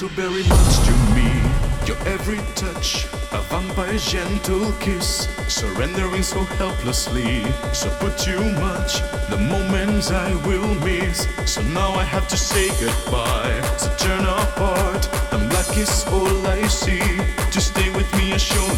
So very much to me. Your every touch, a vampire's gentle kiss, surrendering so helplessly. So put too much, the moments I will miss. So now I have to say goodbye. So turn apart, and black is all I see. To stay with me, I surely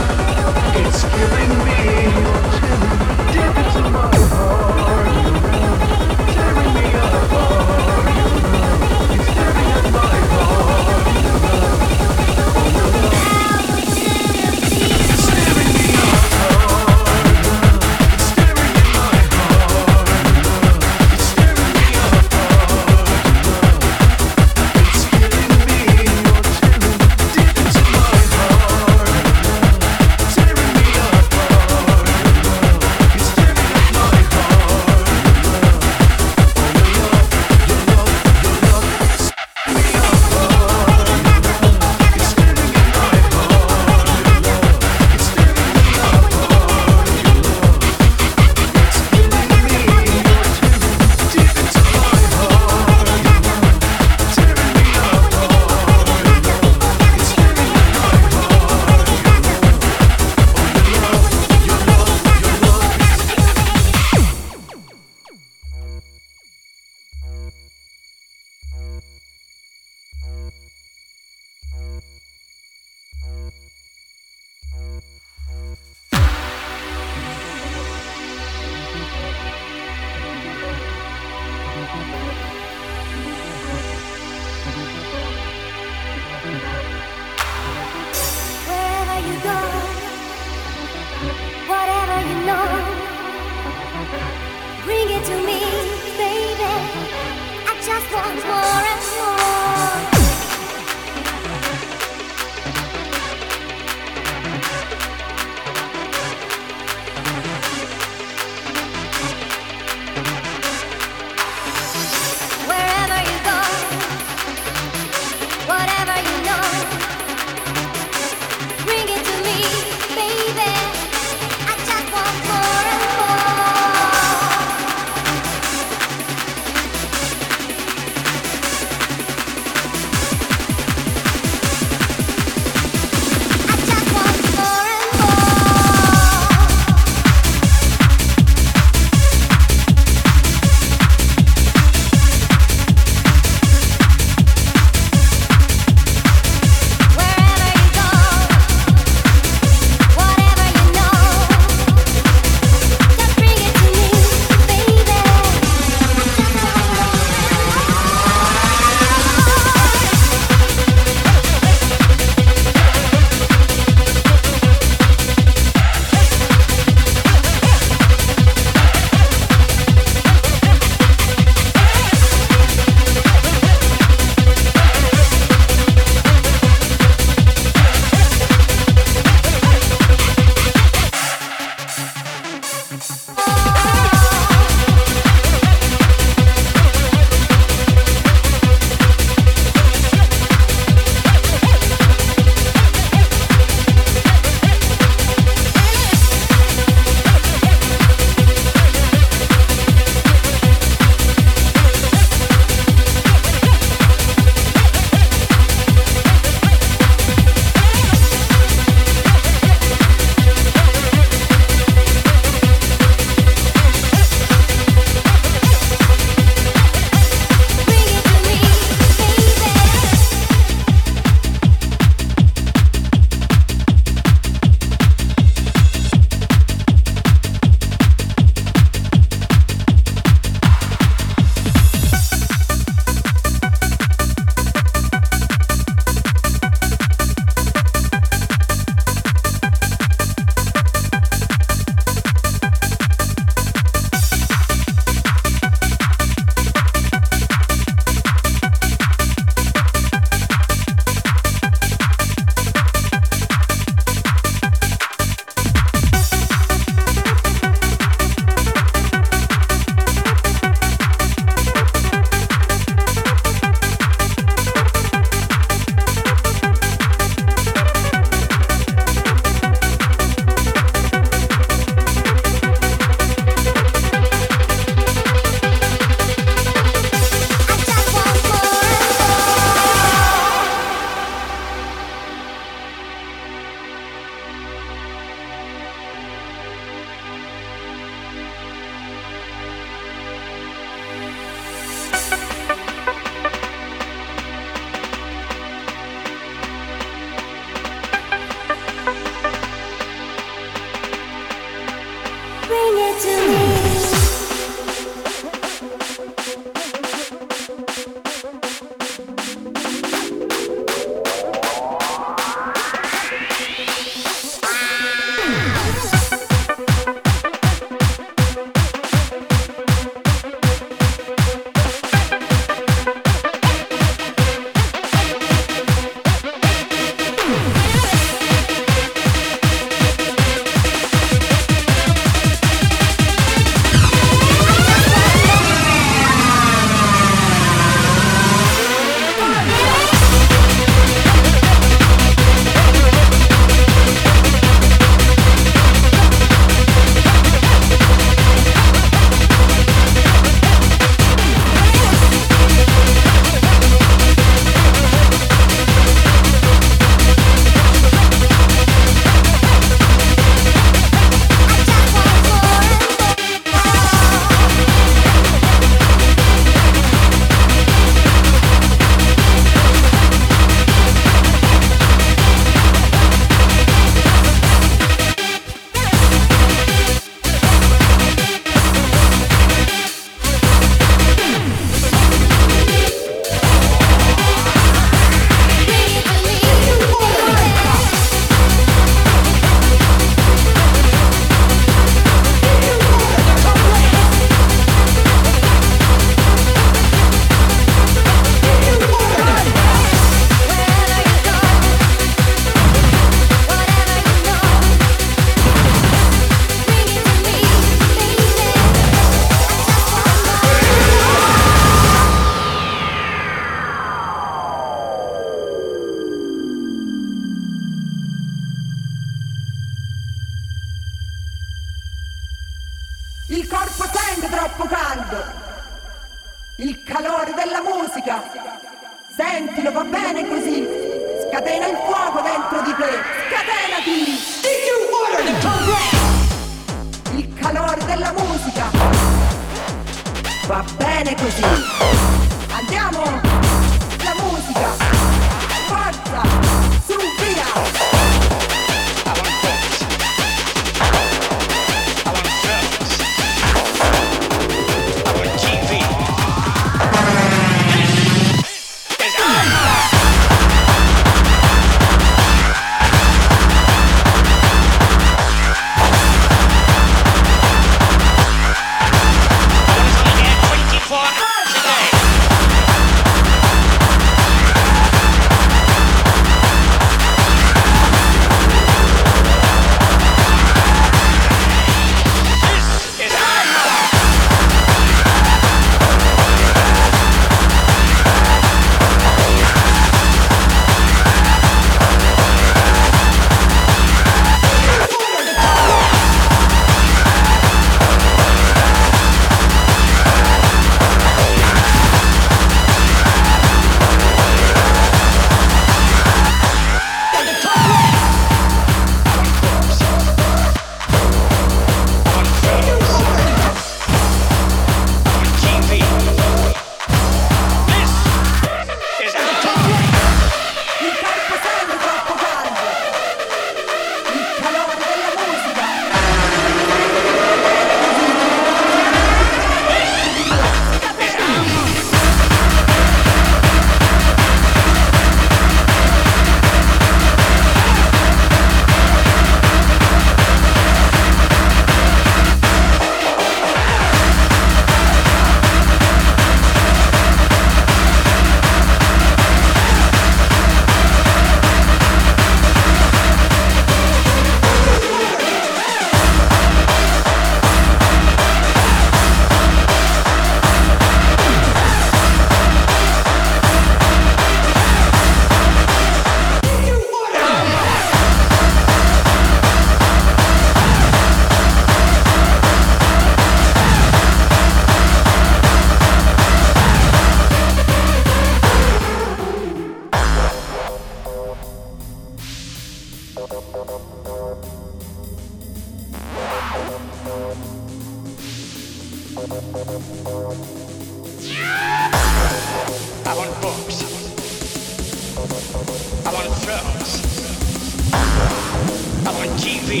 I'm on TV.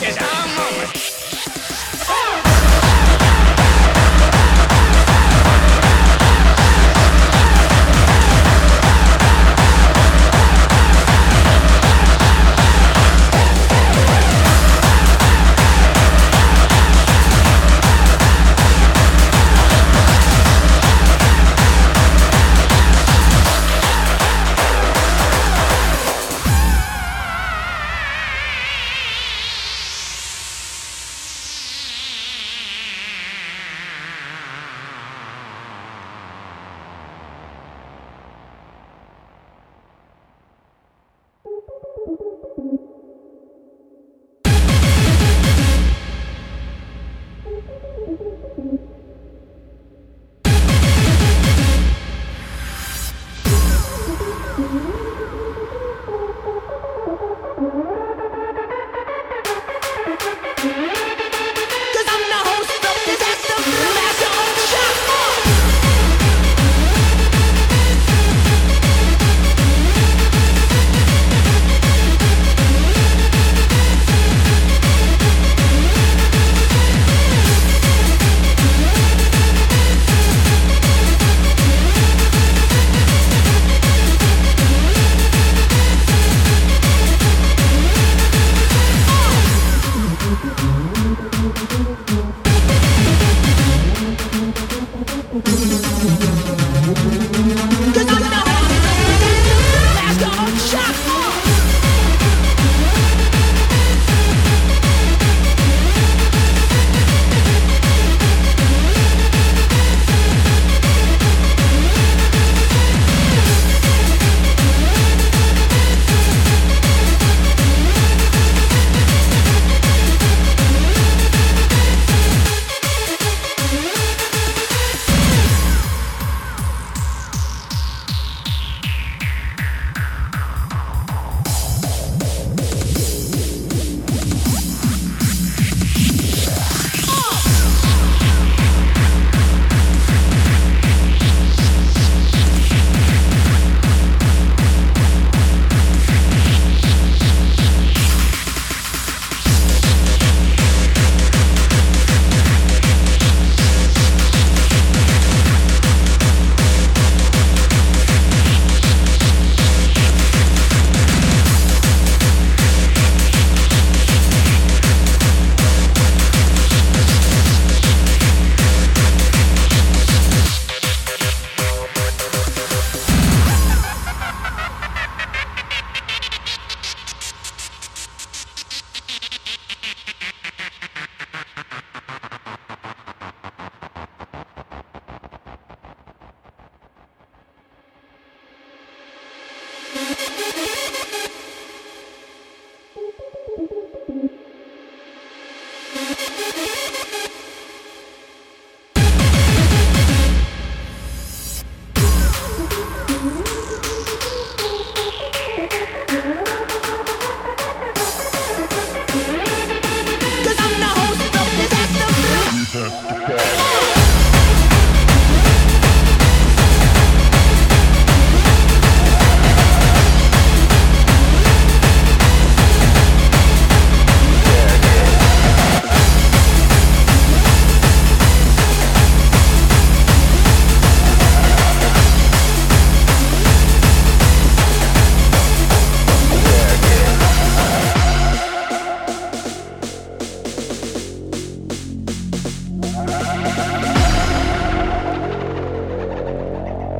This is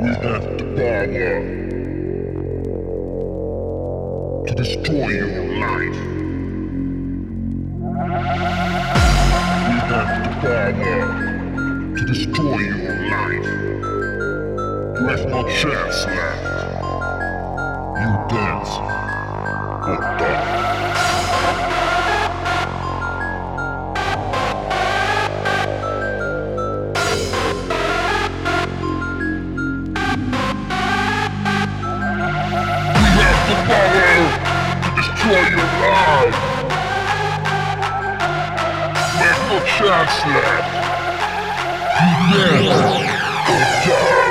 Lieutenant Barlow to destroy your life. Lieutenant Barlow to destroy your life. You have no chance left. You dance or die. That's it. You never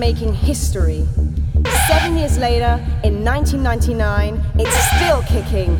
making history. Seven years later, in 1999, it's still kicking.